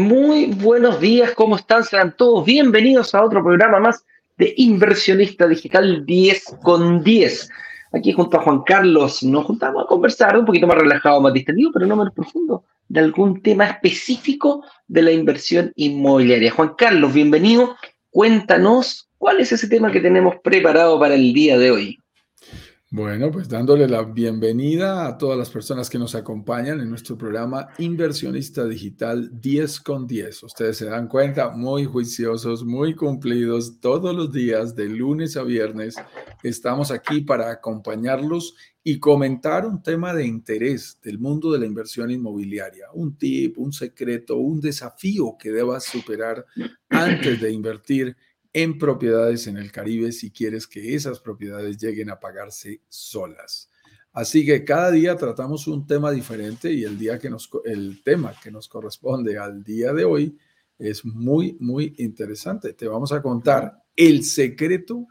Muy buenos días, ¿cómo están? Sean todos bienvenidos a otro programa más de Inversionista Digital 10 con 10. Aquí junto a Juan Carlos nos juntamos a conversar un poquito más relajado, más distendido, pero no menos profundo, de algún tema específico de la inversión inmobiliaria. Juan Carlos, bienvenido. Cuéntanos cuál es ese tema que tenemos preparado para el día de hoy. Bueno, pues dándole la bienvenida a todas las personas que nos acompañan en nuestro programa Inversionista Digital 10 con 10. Ustedes se dan cuenta, muy juiciosos, muy cumplidos, todos los días, de lunes a viernes, estamos aquí para acompañarlos y comentar un tema de interés del mundo de la inversión inmobiliaria, un tip, un secreto, un desafío que debas superar antes de invertir en propiedades en el Caribe si quieres que esas propiedades lleguen a pagarse solas. Así que cada día tratamos un tema diferente y el, día que nos, el tema que nos corresponde al día de hoy es muy, muy interesante. Te vamos a contar el secreto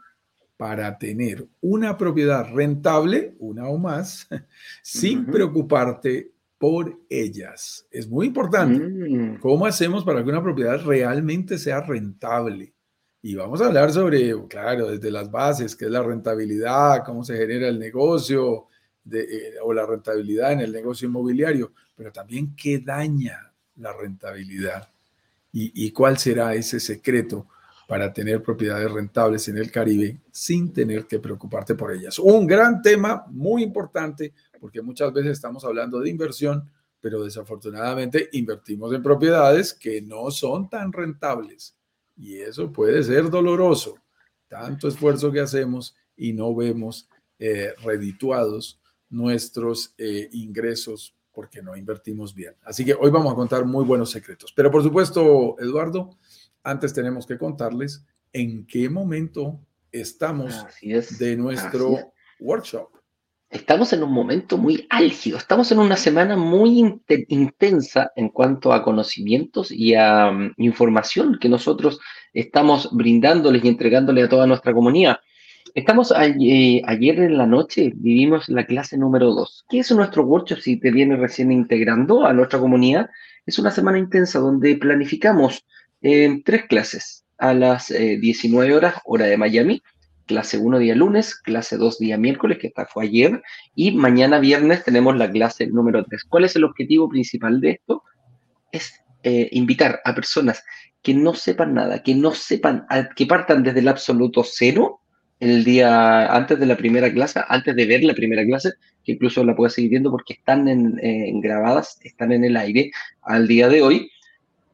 para tener una propiedad rentable, una o más, sin preocuparte por ellas. Es muy importante. Mm. ¿Cómo hacemos para que una propiedad realmente sea rentable? Y vamos a hablar sobre, claro, desde las bases, qué es la rentabilidad, cómo se genera el negocio eh, o la rentabilidad en el negocio inmobiliario, pero también qué daña la rentabilidad y, y cuál será ese secreto para tener propiedades rentables en el Caribe sin tener que preocuparte por ellas. Un gran tema muy importante porque muchas veces estamos hablando de inversión, pero desafortunadamente invertimos en propiedades que no son tan rentables y eso puede ser doloroso. Tanto esfuerzo que hacemos y no vemos eh, redituados nuestros eh, ingresos porque no invertimos bien. Así que hoy vamos a contar muy buenos secretos. Pero por supuesto, Eduardo, antes tenemos que contarles en qué momento estamos de nuestro workshop. Estamos en un momento muy álgido, estamos en una semana muy intensa en cuanto a conocimientos y a mm, información que nosotros estamos brindándoles y entregándoles a toda nuestra comunidad. Estamos eh, ayer en la noche, vivimos la clase número 2. ¿Qué es nuestro workshop si te viene recién integrando a nuestra comunidad? Es una semana intensa donde planificamos eh, tres clases a las 19 eh, horas, hora de Miami, clase 1 día lunes, clase 2 día miércoles, que esta fue ayer, y mañana viernes tenemos la clase número 3. ¿Cuál es el objetivo principal de esto? Es eh, invitar a personas que no sepan nada, que no sepan, que partan desde el absoluto cero el día antes de la primera clase, antes de ver la primera clase, que incluso la puedes seguir viendo porque están en grabadas, están en el aire al día de hoy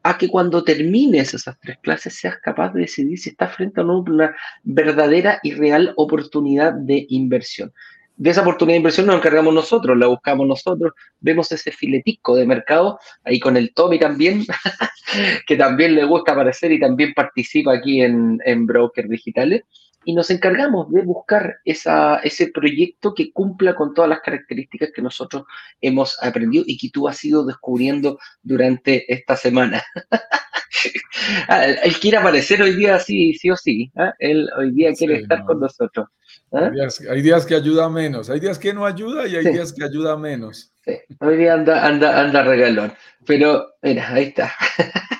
a que cuando termines esas tres clases seas capaz de decidir si estás frente a una verdadera y real oportunidad de inversión. De esa oportunidad de inversión nos encargamos nosotros, la buscamos nosotros, vemos ese filetico de mercado, ahí con el Tommy también, que también le gusta aparecer y también participa aquí en, en Brokers Digitales y nos encargamos de buscar esa, ese proyecto que cumpla con todas las características que nosotros hemos aprendido y que tú has ido descubriendo durante esta semana. Él quiere aparecer hoy día sí, sí o sí. ¿ah? Él hoy día quiere estar con nosotros. ¿ah? Hay, días, que ayuda menos, hay días que no ayuda y hay días que ayuda menos. Sí. Hoy día anda, anda, anda regalón. Pero, mira, ahí está.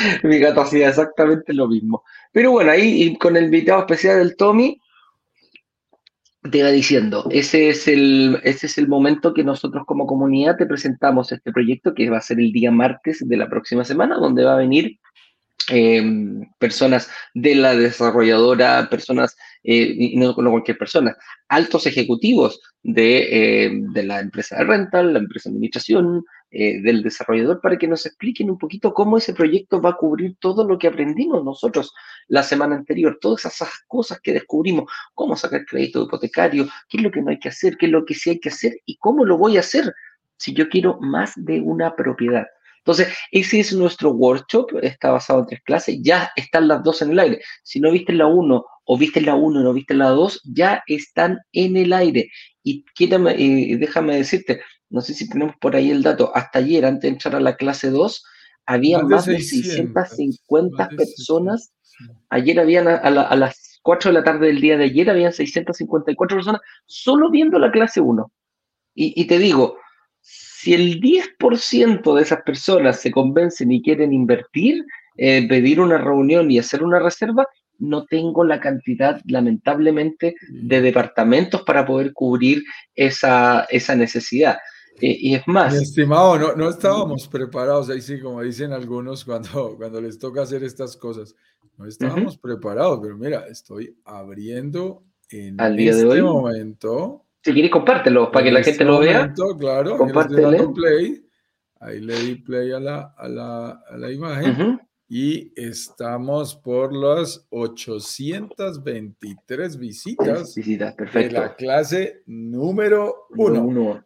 Mi gato hacía exactamente lo mismo. Pero bueno, ahí con el invitado especial del Tommy, te va diciendo, ese es, el, ese es el momento que nosotros como comunidad te presentamos este proyecto que va a ser el día martes de la próxima semana, donde va a venir em, personas de la desarrolladora, personas, eh, y no, no, cualquier persona, altos ejecutivos de, em, de, la empresa de rental, la empresa de administración, eh, del desarrollador para que nos expliquen un poquito cómo ese proyecto va a cubrir todo lo que aprendimos nosotros la semana anterior, todas esas cosas que descubrimos, cómo sacar crédito hipotecario, qué es lo que no hay que hacer, qué es lo que sí hay que hacer y cómo lo voy a hacer si yo quiero más de una propiedad. Entonces, ese es nuestro workshop, está basado en tres clases, ya están las dos en el aire. Si no viste la uno o viste la uno y no viste la dos, ya están en el aire. Y eh, déjame decirte, no sé si tenemos por ahí el dato, hasta ayer, antes de entrar a la clase 2, había más de, 650 personas. Ayer habían, a, las 4 de la tarde del día de ayer, habían 654 personas solo viendo la clase 1. Y, te digo, Si el 10% de esas personas se convencen y quieren invertir, eh, pedir una reunión y hacer una reserva, no tengo la cantidad, lamentablemente, de departamentos para poder cubrir esa, esa necesidad. Eh, y es más. Mi estimado, no, no estábamos preparados, ahí sí, como dicen algunos cuando, cuando les toca hacer estas cosas, no estábamos preparados, pero mira, estoy abriendo en Al día este de hoy. momento. Si quieres, compártelo para que la este gente lo vea. momento, Claro, estoy Compártele. dando play. Ahí le di play a la, a la, a la imagen. Ujú. Y estamos por las 823 visitas Visitas, de perfecto. la clase número uno. Uno.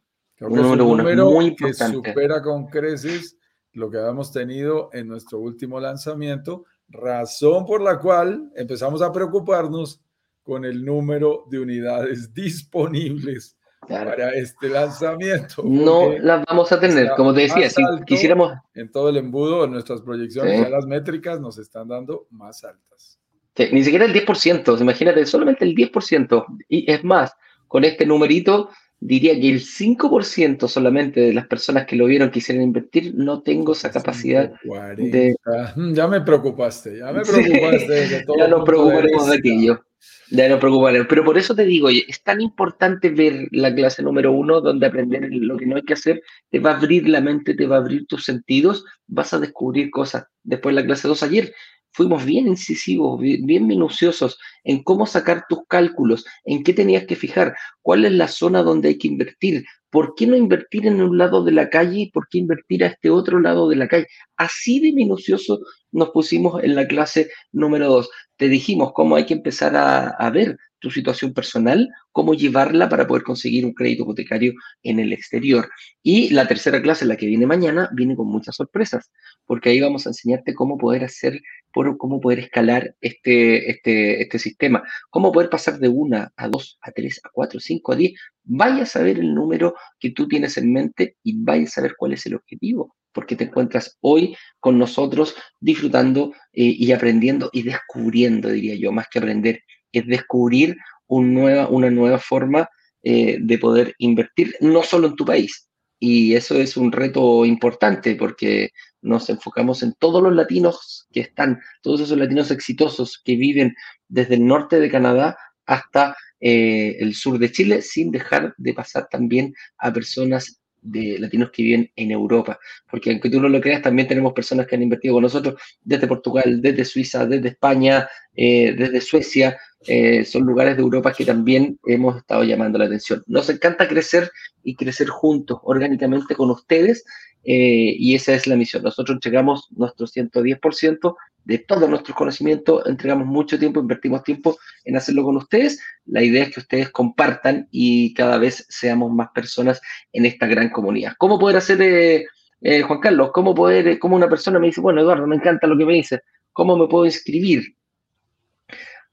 Creo que es un Número uno, número muy que supera con creces lo que habíamos tenido en nuestro último lanzamiento, razón por la cual empezamos a preocuparnos con el número de unidades disponibles Claro. para este lanzamiento. No las vamos a tener, como te decía, si quisiéramos, En todo el embudo, en nuestras proyecciones, Sí. ya las métricas nos están dando más altas. sí, ni siquiera el 10%, imagínate, solamente el 10%. Y es más, con este numerito, diría que el 5% solamente de las personas que lo vieron quisieran invertir, no tengo esa capacidad. 40. Mm, Ya me preocupaste, ya me Sí. preocupaste. desde todo Ya nos de preocuparemos de aquello. Ya nos preocuparemos. Pero por eso te digo, oye, es tan importante ver la clase número uno, donde aprender lo que no hay que hacer, te va a abrir la mente, te va a abrir tus sentidos, vas a descubrir cosas. Después la clase dos ayer, fuimos bien incisivos, bi- bien minuciosos en cómo sacar tus cálculos, en qué tenías que fijar, cuál es la zona donde hay que invertir, por qué no invertir en un lado de la calle y por qué invertir a este otro lado de la calle. Así de minucioso nos pusimos en la clase número dos te dijimos cómo hay que empezar a ver tu situación personal, cómo llevarla para poder conseguir un crédito hipotecario en el exterior. Y la tercera clase, la que viene mañana, viene con muchas sorpresas, porque ahí vamos a enseñarte cómo poder hacer, cómo poder escalar este, este, este sistema, cómo poder pasar de una a dos, a tres, a cuatro, cinco, a diez. Vaya a saber el número que tú tienes en mente y vaya a saber cuál es el objetivo, porque te encuentras hoy con nosotros disfrutando eh, y aprendiendo y descubriendo, diría yo, más que aprender, es descubrir una nueva forma eh, de poder invertir, no solo en tu país. Y eso es un reto importante porque nos enfocamos en todos los latinos que están, todos esos latinos exitosos que viven desde el norte de Canadá hasta eh, el sur de Chile, sin dejar de pasar también a personas de latinos que viven en Europa, porque aunque tú no lo creas, también tenemos personas que han invertido con nosotros desde Portugal, desde Suiza, desde España, eh, desde Suecia, eh, son lugares de Europa que también hemos estado llamando la atención. Nos encanta crecer y crecer juntos, orgánicamente con ustedes, eh, y esa es la misión. Nosotros entregamos nuestro 110% de todos nuestros conocimientos, entregamos mucho tiempo, invertimos tiempo en hacerlo con ustedes. La idea es que ustedes compartan y cada vez seamos más personas en esta gran comunidad. ¿Cómo poder hacer, eh, eh, Juan Carlos? ¿Cómo poder, eh, cómo una persona me dice, bueno, Eduardo, me encanta lo que me dice, ¿cómo me puedo inscribir?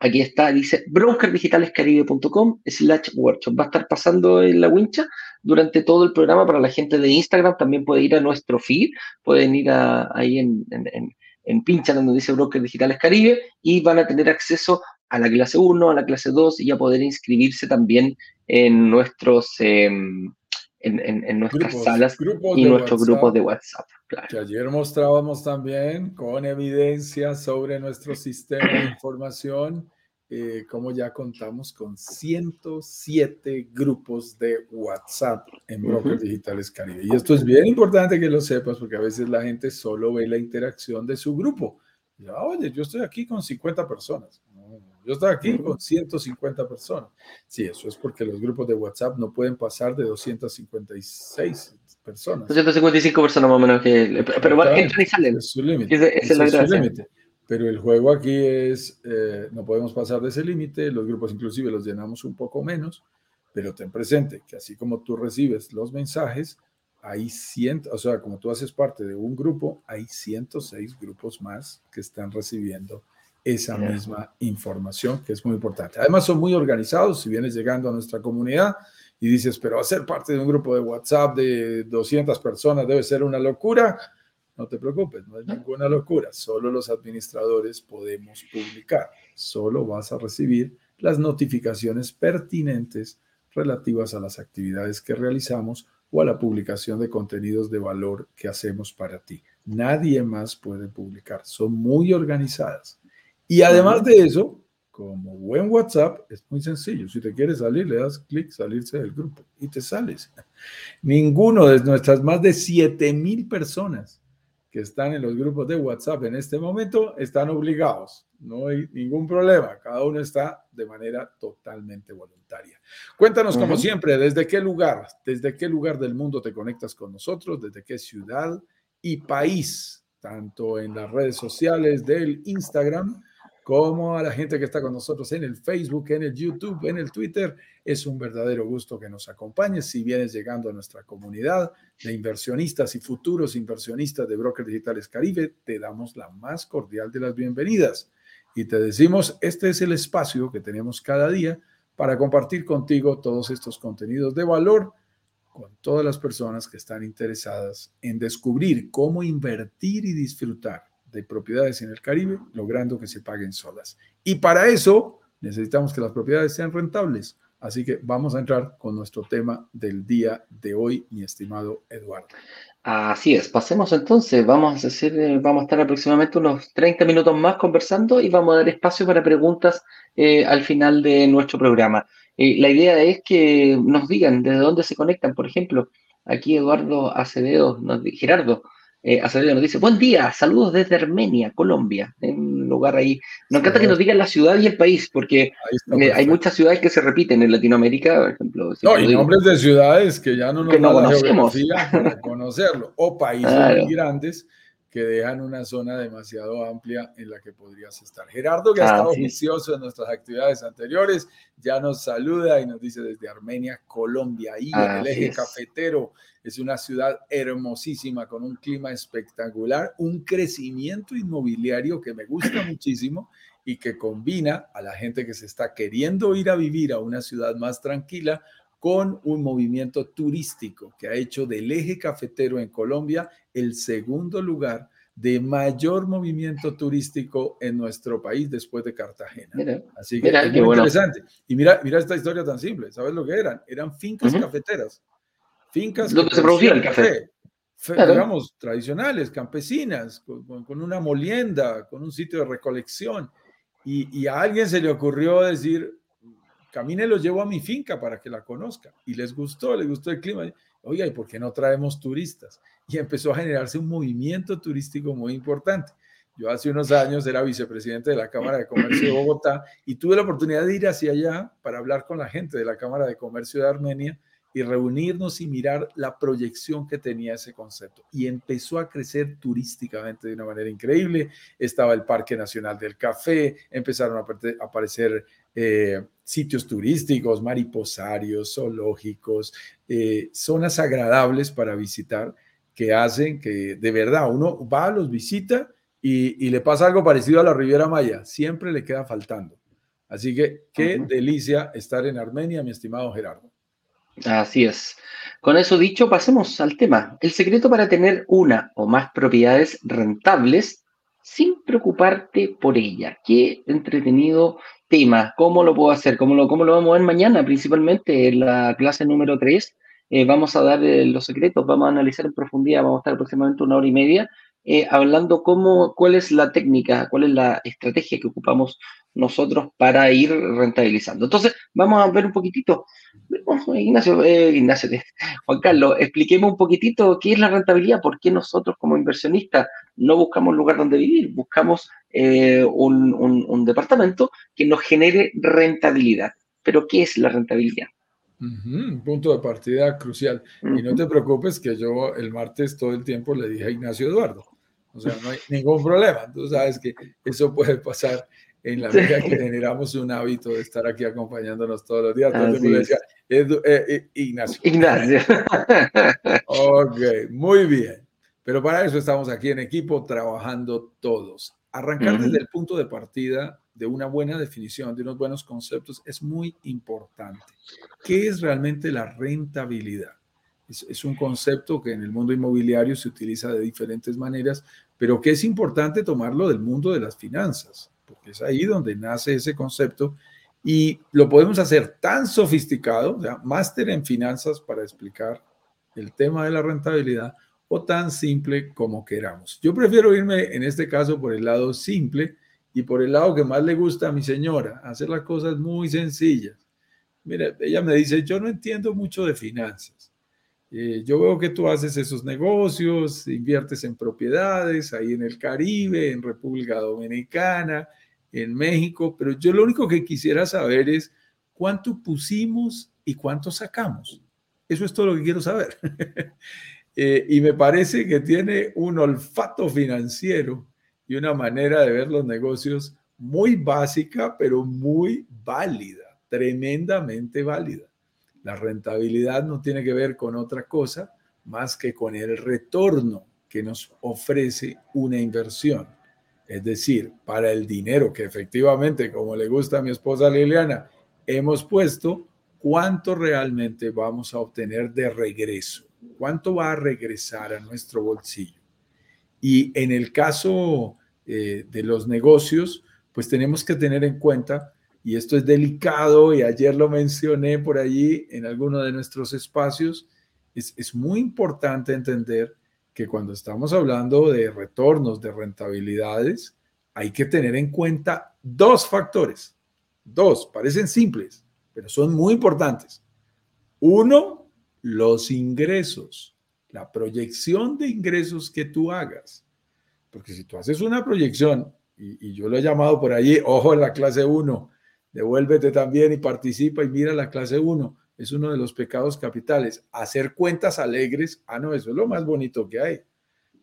Aquí está, dice brokerdigitalescaribe.com slash workshop. Va a estar pasando en la wincha durante todo el programa para la gente de Instagram. También puede ir a nuestro feed, pueden ir a, ahí en, en pincha donde dice Broker Digitales Caribe y van a tener acceso a la clase 1, a la clase 2 y a poder inscribirse también en nuestros eh, en, en, en, nuestras grupos, salas grupos y nuestros WhatsApp, grupos de WhatsApp. Claro. Que ayer mostrábamos también con evidencia sobre nuestro sistema de información, eh, como ya contamos con 107 grupos de WhatsApp en Brokers uh -huh. Digitales Caribe. Y esto es bien importante que lo sepas porque a veces la gente solo ve la interacción de su grupo. Y, Oye, yo estoy aquí con 50 personas. Yo estoy aquí con 150 personas. Sí, eso es porque los grupos de WhatsApp no pueden pasar de 256 personas. 255 personas más o menos que... Pero bueno, entran y salen. Es su límite. Esa, esa es la gracia. Pero el juego aquí es, eh, no podemos pasar de ese límite, los grupos inclusive los llenamos un poco menos, pero ten presente que así como tú recibes los mensajes, hay 100, o sea, como tú haces parte de un grupo, hay 106 grupos más que están recibiendo esa yeah. misma información, que es muy importante. Además, son muy organizados. Si vienes llegando a nuestra comunidad y dices, pero hacer parte de un grupo de WhatsApp de 200 personas debe ser una locura, no te preocupes, no es ninguna locura. Solo los administradores podemos publicar. Solo vas a recibir las notificaciones pertinentes relativas a las actividades que realizamos o a la publicación de contenidos de valor que hacemos para ti. Nadie más puede publicar, son muy organizadas. Y además de eso, como buen WhatsApp, es muy sencillo. Si te quieres salir, le das clic, salirse del grupo y te sales. Ninguno de nuestras más de 7 mil personas que están en los grupos de WhatsApp en este momento están obligados. No hay ningún problema. Cada uno está de manera totalmente voluntaria. Cuéntanos, como siempre, desde qué lugar, desde qué lugar del mundo te conectas con nosotros, desde qué ciudad y país, tanto en las redes sociales del Instagram como a la gente que está con nosotros en el Facebook, en el YouTube, en el Twitter. Es un verdadero gusto que nos acompañes. Si vienes llegando a nuestra comunidad de inversionistas y futuros inversionistas de Brokers Digitales Caribe, te damos la más cordial de las bienvenidas. Y te decimos, este es el espacio que tenemos cada día para compartir contigo todos estos contenidos de valor con todas las personas que están interesadas en descubrir cómo invertir y disfrutar de propiedades en el Caribe, logrando que se paguen solas. Y para eso necesitamos que las propiedades sean rentables. Así que vamos a entrar con nuestro tema del día de hoy, mi estimado Eduardo. Así es, pasemos entonces, vamos a, hacer, eh, vamos a estar aproximadamente unos 30 minutos más conversando y vamos a dar espacio para preguntas eh, al final de nuestro programa. Eh, la idea es que nos digan desde dónde se conectan, por ejemplo, aquí Eduardo Acevedo, Gerardo, eh, Acevedo nos dice, buen día, saludos desde Armenia, Colombia, en un lugar ahí. Nos encanta que nos digan la ciudad y el país, porque eh, hay muchas ciudades que se repiten en Latinoamérica, por ejemplo. no, y nombres de ciudades que ya no nos no conocemos. para conocerlo, o países muy grandes que dejan una zona demasiado amplia en la que podrías estar. Gerardo, que ha estado juicioso en nuestras actividades anteriores, ya nos saluda y nos dice desde Armenia, Colombia, y el eje cafetero. Es una ciudad hermosísima con un clima espectacular, un crecimiento inmobiliario que me gusta muchísimo y que combina a la gente que se está queriendo ir a vivir a una ciudad más tranquila con un movimiento turístico que ha hecho del eje cafetero en Colombia el segundo lugar de mayor movimiento turístico en nuestro país después de Cartagena. Así que es muy interesante. Y mira, mira esta historia tan simple. ¿Sabes lo que eran? Eran fincas cafeteras. Fincas donde se producía el café. Digamos, tradicionales, campesinas, con, una molienda, con un sitio de recolección. Y, y a alguien se le ocurrió decir, camine, lo llevo a mi finca para que la conozca. Y les gustó, les gustó el clima. Oiga, ¿y por qué no traemos turistas? Y empezó a generarse un movimiento turístico muy importante. Yo hace unos años era vicepresidente de la Cámara de Comercio de Bogotá y tuve la oportunidad de ir hacia allá para hablar con la gente de la Cámara de Comercio de Armenia y reunirnos y mirar la proyección que tenía ese concepto. Y empezó a crecer turísticamente de una manera increíble. Estaba el Parque Nacional del Café, empezaron a aparecer eh, sitios turísticos, mariposarios, zoológicos, eh, zonas agradables para visitar que hacen que de verdad uno va, los visita y, le pasa algo parecido a la Riviera Maya, siempre le queda faltando. Así que qué delicia estar en Armenia, mi estimado Gerardo. Así es. Con eso dicho, pasemos al tema. El secreto para tener una o más propiedades rentables sin preocuparte por ella. Qué entretenido tema. ¿Cómo lo puedo hacer? ¿Cómo lo, cómo lo vamos a ver mañana? Principalmente en la clase número 3. Eh, vamos a dar eh, los secretos, vamos a analizar en profundidad, vamos a estar aproximadamente una hora y media eh, hablando cómo, cuál es la técnica, cuál es la estrategia que ocupamos nosotros para ir rentabilizando. Entonces, vamos a ver un poquitito. Ignacio, eh, Ignacio, Juan Carlos, expliquemos un poquitito qué es la rentabilidad, por qué nosotros como inversionistas no buscamos lugar donde vivir, buscamos eh, un, departamento que nos genere rentabilidad. Pero, ¿qué es la rentabilidad? punto de partida crucial. Y no te preocupes que yo el martes todo el tiempo le dije a Ignacio Eduardo. O sea, no hay ningún problema. Tú sabes que eso puede pasar en la vida que generamos un hábito de estar aquí acompañándonos todos los días. Entonces decía, eh, eh, Ignacio. Ignacio. ok, muy bien. Pero para eso estamos aquí en equipo trabajando todos. Arrancar desde el punto de partida de una buena definición, de unos buenos conceptos, es muy importante. ¿Qué es realmente la rentabilidad? Es, un concepto que en el mundo inmobiliario se utiliza de diferentes maneras, pero que es importante tomarlo del mundo de las finanzas porque es ahí donde nace ese concepto y lo podemos hacer tan sofisticado, máster en finanzas para explicar el tema de la rentabilidad o tan simple como queramos. Yo prefiero irme en este caso por el lado simple y por el lado que más le gusta a mi señora, hacer las cosas muy sencillas. Mira, ella me dice, yo no entiendo mucho de finanzas. Eh, yo veo que tú haces esos negocios, inviertes en propiedades ahí en el Caribe, en República Dominicana, en México, pero yo lo único que quisiera saber es cuánto pusimos y cuánto sacamos. Eso es todo lo que quiero saber. Eh, y me parece que tiene un olfato financiero y una manera de ver los negocios muy básica, pero muy válida, tremendamente válida. La rentabilidad no tiene que ver con otra cosa más que con el retorno que nos ofrece una inversión. Es decir, para el dinero que efectivamente, como le gusta a mi esposa Liliana, hemos puesto, ¿cuánto realmente vamos a obtener de regreso? ¿Cuánto va a regresar a nuestro bolsillo? Y en el caso eh, de los negocios, pues tenemos que tener en cuenta, y esto es delicado, y ayer lo mencioné por allí en alguno de nuestros espacios, es, es muy importante entender que cuando estamos hablando de retornos, de rentabilidades, hay que tener en cuenta dos factores. Dos, parecen simples, pero son muy importantes. Uno, los ingresos, la proyección de ingresos que tú hagas. Porque si tú haces una proyección, y, yo lo he llamado por allí, ojo la clase 1, devuélvete también y participa y mira la clase 1, es uno de los pecados capitales. Hacer cuentas alegres, ah, no, eso es lo más bonito que hay.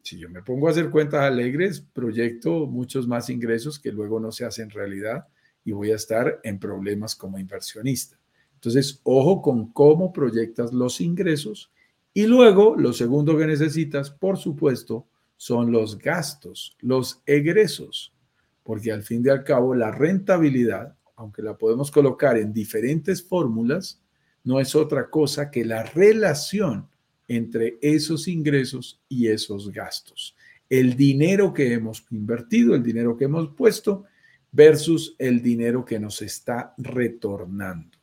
Si yo me pongo a hacer cuentas alegres, proyecto muchos más ingresos que luego no se hacen realidad y voy a estar en problemas como inversionista. Entonces, ojo con cómo proyectas los ingresos. Y luego, lo segundo que necesitas, por supuesto, son los gastos, los egresos, porque al fin y al cabo la rentabilidad, aunque la podemos colocar en diferentes fórmulas, no es otra cosa que la relación entre esos ingresos y esos gastos. El dinero que hemos invertido, el dinero que hemos puesto versus el dinero que nos está retornando.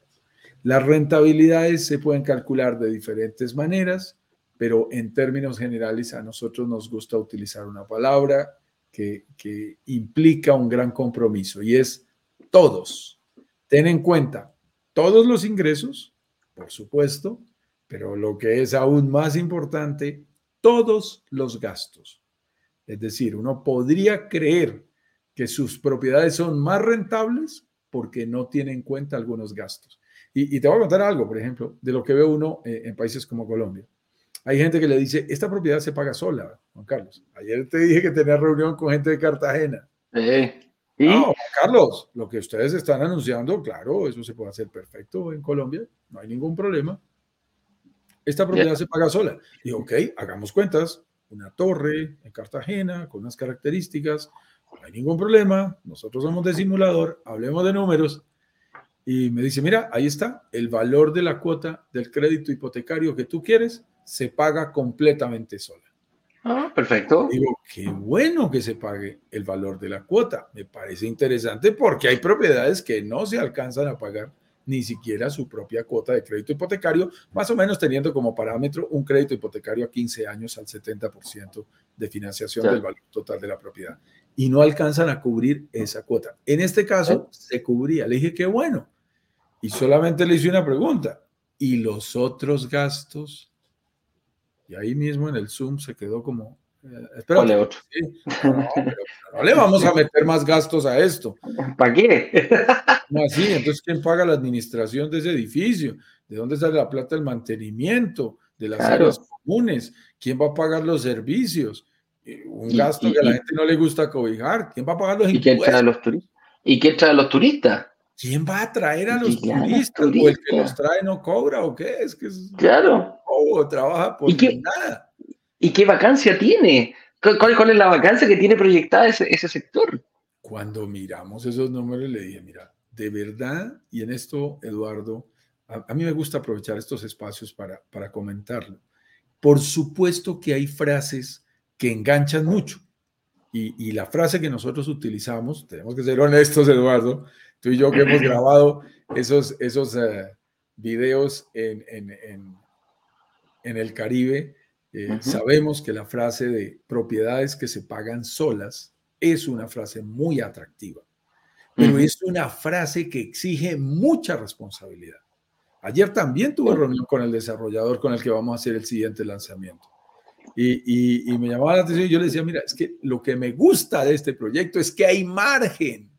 Las rentabilidades se pueden calcular de diferentes maneras, pero en términos generales a nosotros nos gusta utilizar una palabra que, implica un gran compromiso y es todos. Ten en cuenta todos los ingresos, por supuesto, pero lo que es aún más importante, todos los gastos. Es decir, uno podría creer que sus propiedades son más rentables porque no tiene en cuenta algunos gastos. Y, te voy a contar algo, por ejemplo, de lo que ve uno eh, en países como Colombia. Hay gente que le dice, esta propiedad se paga sola, Juan Carlos. Ayer te dije que tenía reunión con gente de Cartagena. Eh, ¿y? No, Juan Carlos, lo que ustedes están anunciando, claro, eso se puede hacer perfecto en Colombia, no hay ningún problema. Esta propiedad se paga sola. Digo, ok, hagamos cuentas. Una torre en Cartagena con unas características, no hay ningún problema. Nosotros somos de simulador, hablemos de números y me dice, mira, ahí está, el valor de la cuota del crédito hipotecario que tú quieres se paga completamente sola. Ah, perfecto. Digo, qué bueno que se pague el valor de la cuota. Me parece interesante porque hay propiedades que no se alcanzan a pagar ni siquiera su propia cuota de crédito hipotecario, más o menos teniendo como parámetro un crédito hipotecario a 15 años al 70% de financiación del valor total de la propiedad. Y no alcanzan a cubrir esa cuota. En este caso, se cubría. Le dije, qué bueno y solamente le hice una pregunta. ¿Y los otros gastos? Y ahí mismo en el Zoom se quedó como... Eh, otro. No, le vamos a meter más gastos a esto. ¿Para qué? No, así, entonces, ¿quién paga la administración de ese edificio? ¿De dónde sale la plata del mantenimiento? ¿De las áreas comunes? ¿Quién va a pagar los servicios? Eh, un gasto que a la gente no le gusta cobijar. ¿Quién va a pagar los ¿Y impuestos? Quién trae los? ¿Y quién trae los turistas? ¿Quién va a traer a los turistas? ¿O el que los trae no cobra o qué? Es que claro. O trabaja por ¿Y nada. ¿Y qué vacancia tiene? ¿Cuál, es la vacancia que tiene proyectada ese, sector? Cuando miramos esos números le dije, mira, de verdad, y en esto, Eduardo, a, mí me gusta aprovechar estos espacios para, para comentarlo. Por supuesto que hay frases que enganchan mucho. Y, y la frase que nosotros utilizamos, tenemos que ser honestos, Eduardo, tú y yo que hemos grabado esos, esos eh, videos en, en el Caribe eh, sabemos que la frase de propiedades que se pagan solas es una frase muy atractiva, pero es una frase que exige mucha responsabilidad. Ayer también tuve reunión con el desarrollador con el que vamos a hacer el siguiente lanzamiento. Y, y, me llamaba la atención y yo le decía, mira, es que lo que me gusta de este proyecto es que hay margen.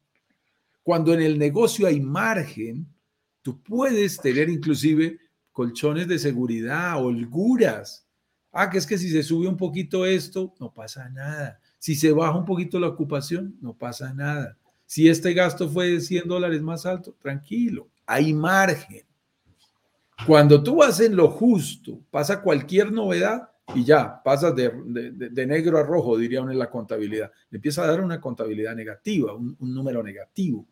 Cuando en el negocio hay margen, tú puedes tener inclusive colchones de seguridad, holguras, Ah, que es que si se sube un poquito esto, no pasa nada. Si se baja un poquito la ocupación, no pasa nada. Si este gasto fue de 100 dólares más alto, tranquilo, hay margen. Cuando tú vas en lo justo, pasa cualquier novedad y ya, pasas de, negro a rojo, diría uno en la contabilidad. Le empieza a dar una contabilidad negativa, un número negativo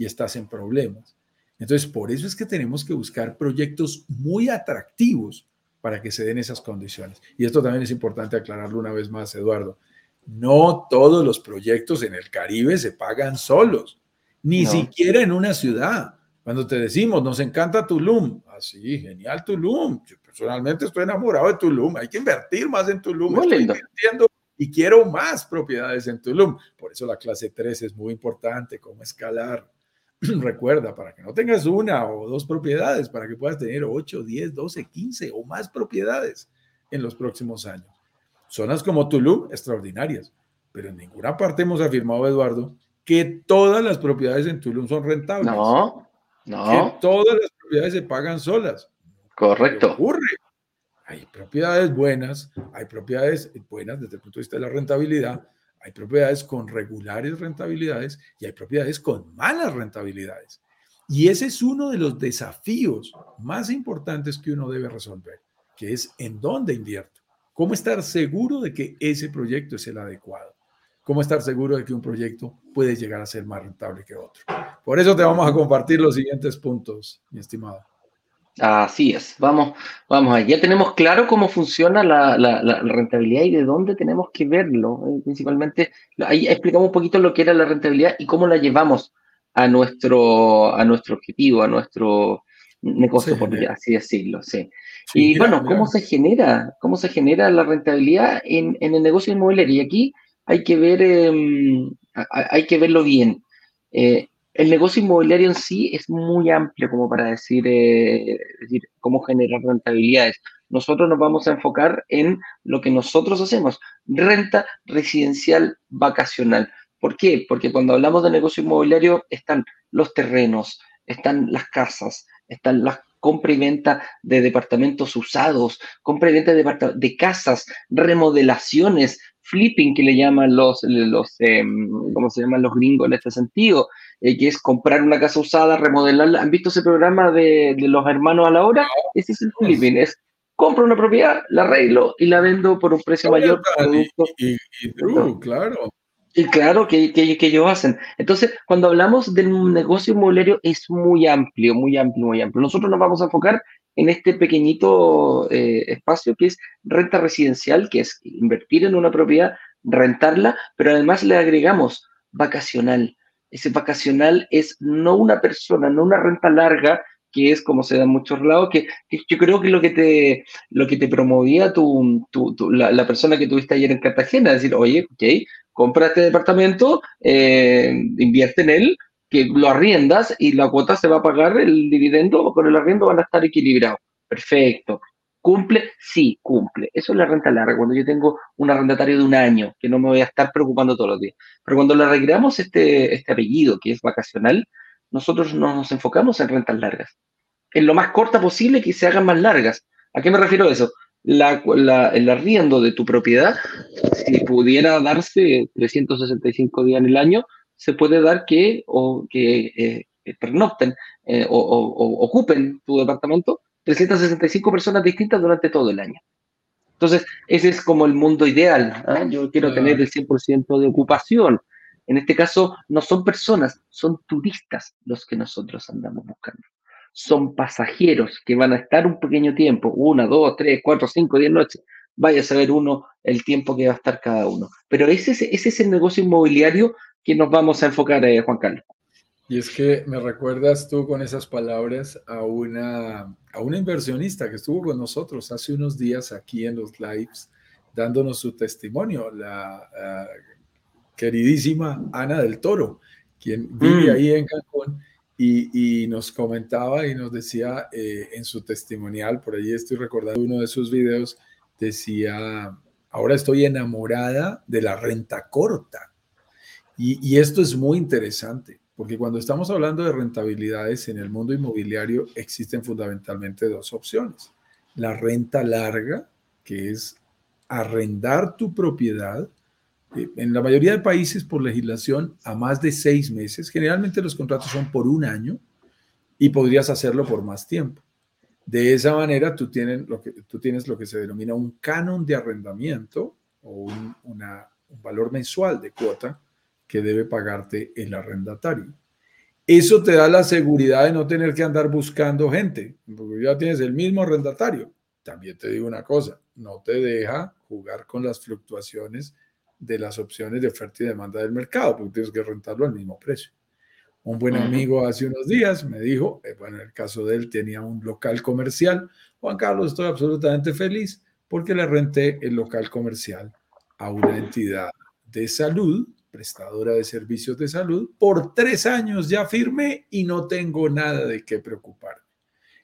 y estás en problemas. Entonces, por eso es que tenemos que buscar proyectos muy atractivos para que se den esas condiciones. Y esto también es importante aclararlo una vez más, Eduardo. No todos los proyectos en el Caribe se pagan solos, ni siquiera en una ciudad. Cuando te decimos, nos encanta Tulum, así, ah, genial Tulum. Yo personalmente estoy enamorado de Tulum, hay que invertir más en Tulum. estoy invirtiendo y quiero más propiedades en Tulum. Por eso la clase 3 es muy importante, cómo escalar. recuerda, para que no tengas una o dos propiedades, para que puedas tener 8, 10, 12, 15 o más propiedades en los próximos años. Zonas como Tulum, extraordinarias, pero en ninguna parte hemos afirmado, Eduardo, que todas las propiedades en Tulum son rentables. No, no. Que todas las propiedades se pagan solas. Correcto. ocurre? Hay propiedades buenas, hay propiedades buenas desde el punto de vista de la rentabilidad, hay propiedades con regulares rentabilidades y hay propiedades con malas rentabilidades. Y ese es uno de los desafíos más importantes que uno debe resolver, que es en dónde invierto. ¿Cómo estar seguro de que ese proyecto es el adecuado? ¿Cómo estar seguro de que un proyecto puede llegar a ser más rentable que otro? Por eso te vamos a compartir los siguientes puntos, mi estimado. Así es, vamos, vamos ahí. Ya tenemos claro cómo funciona la, rentabilidad y de dónde tenemos que verlo. Eh, principalmente, ahí explicamos un poquito lo que era la rentabilidad y cómo la llevamos a nuestro, a nuestro objetivo, a nuestro negocio, por así decirlo. Sí. y bueno, ¿cómo se genera? ¿Cómo se genera la rentabilidad en, el negocio inmobiliario? Y aquí hay que ver, em, hay que verlo bien. Eh, el negocio inmobiliario en sí es muy amplio como para decir, eh, decir cómo generar rentabilidades. Nosotros nos vamos a enfocar en lo que nosotros hacemos, renta residencial vacacional. ¿Por qué? Porque cuando hablamos de negocio inmobiliario están los terrenos, están las casas, están las compra y venta de departamentos usados, compra y venta de, de casas, remodelaciones, flipping que le llaman los, los em, ¿cómo se llaman los gringos en este sentido? Eh, que es comprar una casa usada, remodelarla. ¿Han visto ese programa de, los hermanos a la hora? Ese es el flipping, es compro una propiedad, la arreglo y la vendo por un precio mayor. Y, claro. Y claro, que, que, que, ellos hacen. Entonces, cuando hablamos del negocio inmobiliario, es muy amplio, muy amplio, muy amplio. Nosotros nos vamos a enfocar en este pequeñito eh, espacio que es renta residencial, que es invertir en una propiedad, rentarla, pero además le agregamos vacacional. Ese vacacional es no una persona, no una renta larga, que es como se da en muchos lados, que, yo creo que lo que te, lo que te promovía tu, la, persona que tuviste ayer en Cartagena, decir, oye, ok, compra este departamento, eh, invierte en él, que lo arriendas y la cuota se va a pagar el dividendo con el arriendo van a estar equilibrados. Perfecto. ¿Cumple? Sí, cumple. Eso es la renta larga, cuando yo tengo un arrendatario de un año, que no me voy a estar preocupando todos los días. Pero cuando le arreglamos este, este apellido, que es vacacional, nosotros nos enfocamos en rentas largas. En lo más corta posible que se hagan más largas. ¿A qué me refiero eso? La, el arriendo de tu propiedad, si pudiera darse 365 días en el año, se puede dar que, o, que eh, pernocten eh, o, ocupen tu departamento 365 personas distintas durante todo el año. Entonces, ese es como el mundo ideal. ¿ah? Yo quiero tener el 100% de ocupación. En este caso, no son personas, son turistas los que nosotros andamos buscando. Son pasajeros que van a estar un pequeño tiempo, una, dos, tres, cuatro, cinco, diez noches. Vaya a saber uno el tiempo que va a estar cada uno. Pero ese, ese es el negocio inmobiliario que nos vamos a enfocar, eh, Juan Carlos. Y es que me recuerdas tú con esas palabras a una, a una inversionista que estuvo con nosotros hace unos días aquí en los lives dándonos su testimonio, la queridísima Ana del Toro, quien vive mm. ahí en Cancún y, nos comentaba y nos decía eh, en su testimonial, por ahí estoy recordando uno de sus videos, decía, ahora estoy enamorada de la renta corta. Y, esto es muy interesante, porque cuando estamos hablando de rentabilidades en el mundo inmobiliario existen fundamentalmente dos opciones. La renta larga, que es arrendar tu propiedad eh, en la mayoría de países por legislación a más de seis meses. Generalmente los contratos son por un año y podrías hacerlo por más tiempo. De esa manera tú tienes lo que, tú tienes lo que se denomina un canon de arrendamiento o un, un valor mensual de cuota que debe pagarte el arrendatario. Eso te da la seguridad de no tener que andar buscando gente, porque ya tienes el mismo arrendatario. También te digo una cosa, no te deja jugar con las fluctuaciones de las opciones de oferta y demanda del mercado, porque tienes que rentarlo al mismo precio. Un buen amigo hace unos días me dijo, eh, bueno, en el caso de él tenía un local comercial. Juan Carlos, estoy absolutamente feliz porque le renté el local comercial a una entidad de salud, prestadora de servicios de salud. Por tres años ya firmé y no tengo nada de qué preocuparme.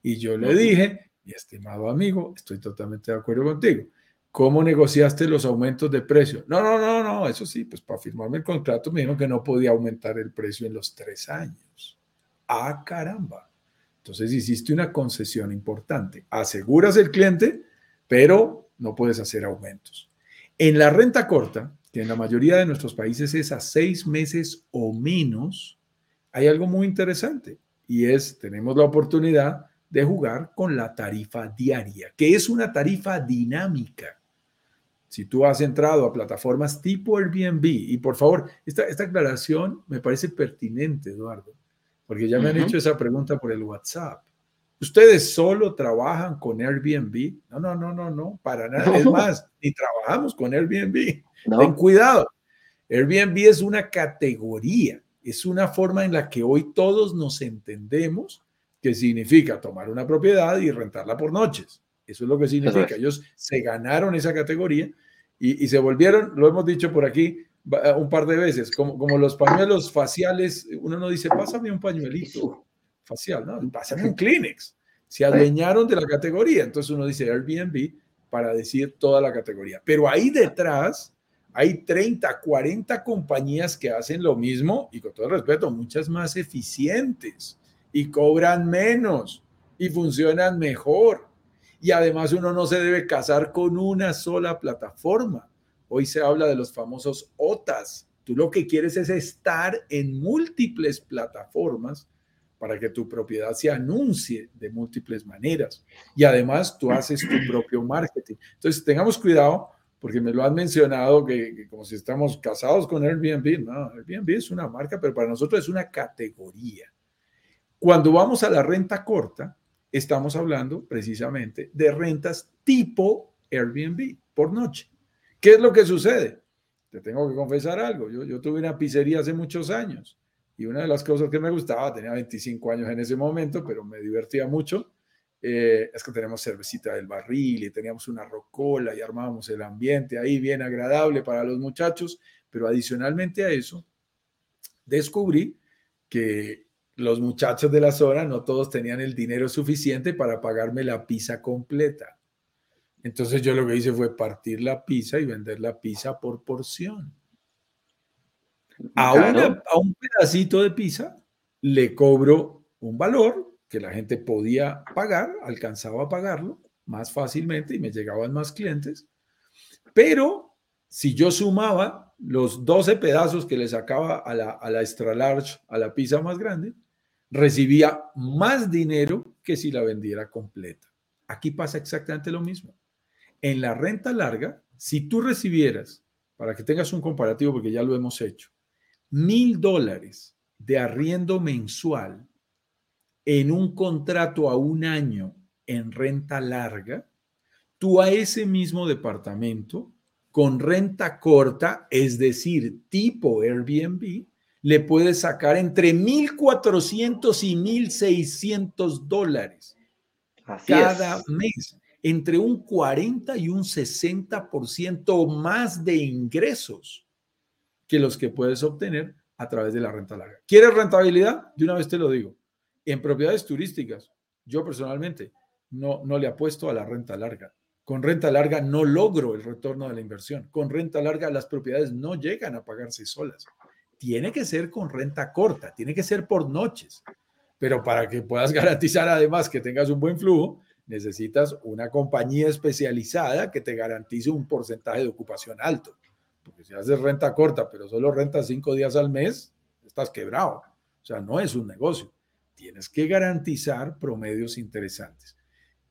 Y yo le dije, mi estimado amigo, estoy totalmente de acuerdo contigo. ¿Cómo negociaste los aumentos de precio? No, no, no, no, eso sí, pues para firmarme el contrato me dijeron que no podía aumentar el precio en los tres años. Ah, caramba. Entonces hiciste una concesión importante. Aseguras el cliente, pero no puedes hacer aumentos. En la renta corta, que en la mayoría de nuestros países es a seis meses o menos, hay algo muy interesante y es, tenemos la oportunidad de jugar con la tarifa diaria, que es una tarifa dinámica. Si tú has entrado a plataformas tipo Airbnb, y por favor, esta, esta aclaración me parece pertinente, Eduardo, porque ya me han hecho esa pregunta por el WhatsApp. ¿Ustedes solo trabajan con Airbnb? No, no, no, no, no, para nada. Es más, ni trabajamos con Airbnb. Ten cuidado. Airbnb es una categoría, es una forma en la que hoy todos nos entendemos que significa tomar una propiedad y rentarla por noches. Eso es lo que significa. Ellos se ganaron esa categoría y, se volvieron, lo hemos dicho por aquí un par de veces, como, como los pañuelos faciales, uno no dice, pásame un pañuelito facial, no, pásame un Kleenex. Se adueñaron de la categoría, entonces uno dice Airbnb para decir toda la categoría. Pero ahí detrás hay 30, 40 compañías que hacen lo mismo y con todo respeto, muchas más eficientes y cobran menos y funcionan mejor y además uno no se debe casar con una sola plataforma. Hoy se habla de los famosos OTAs. Tú lo que quieres es estar en múltiples plataformas para que tu propiedad se anuncie de múltiples maneras. Y además tú haces tu propio marketing. Entonces tengamos cuidado porque me lo han mencionado que, como si estamos casados con Airbnb. No, Airbnb es una marca, pero para nosotros es una categoría. Cuando vamos a la renta corta, estamos hablando precisamente de rentas tipo Airbnb por noche. ¿Qué es lo que sucede? Te tengo que confesar algo. Yo, tuve una pizzería hace muchos años y una de las cosas que me gustaba, tenía 25 años en ese momento, pero me divertía mucho, eh, es que tenemos cervecita del barril y teníamos una rocola y armábamos el ambiente ahí bien agradable para los muchachos, pero adicionalmente a eso, descubrí que los muchachos de la zona no todos tenían el dinero suficiente para pagarme la pizza completa. Entonces yo lo que hice fue partir la pizza y vender la pizza por porción. A, a un pedacito de pizza le cobro un valor que la gente podía pagar, alcanzaba a pagarlo más fácilmente y me llegaban más clientes. Pero si yo sumaba los 12 pedazos que le sacaba a la, a la extra large, a la pizza más grande, recibía más dinero que si la vendiera completa. Aquí pasa exactamente lo mismo. En la renta larga, si tú recibieras, para que tengas un comparativo, porque ya lo hemos hecho, mil dólares de arriendo mensual en un contrato a un año en renta larga, tú a ese mismo departamento, con renta corta, es decir, tipo Airbnb, le puedes sacar entre 1.400 y 1.600 dólares cada mes, entre un 40 y un 60% más de ingresos que los que puedes obtener a través de la renta larga. ¿Quieres rentabilidad? De una vez te lo digo. En propiedades turísticas, yo personalmente no, no le apuesto a la renta larga. Con renta larga no logro el retorno de la inversión. Con renta larga las propiedades no llegan a pagarse solas tiene que ser con renta corta, tiene que ser por noches. Pero para que puedas garantizar además que tengas un buen flujo, necesitas una compañía especializada que te garantice un porcentaje de ocupación alto. Porque si haces renta corta, pero solo renta cinco días al mes, estás quebrado. O sea, no es un negocio. Tienes que garantizar promedios interesantes.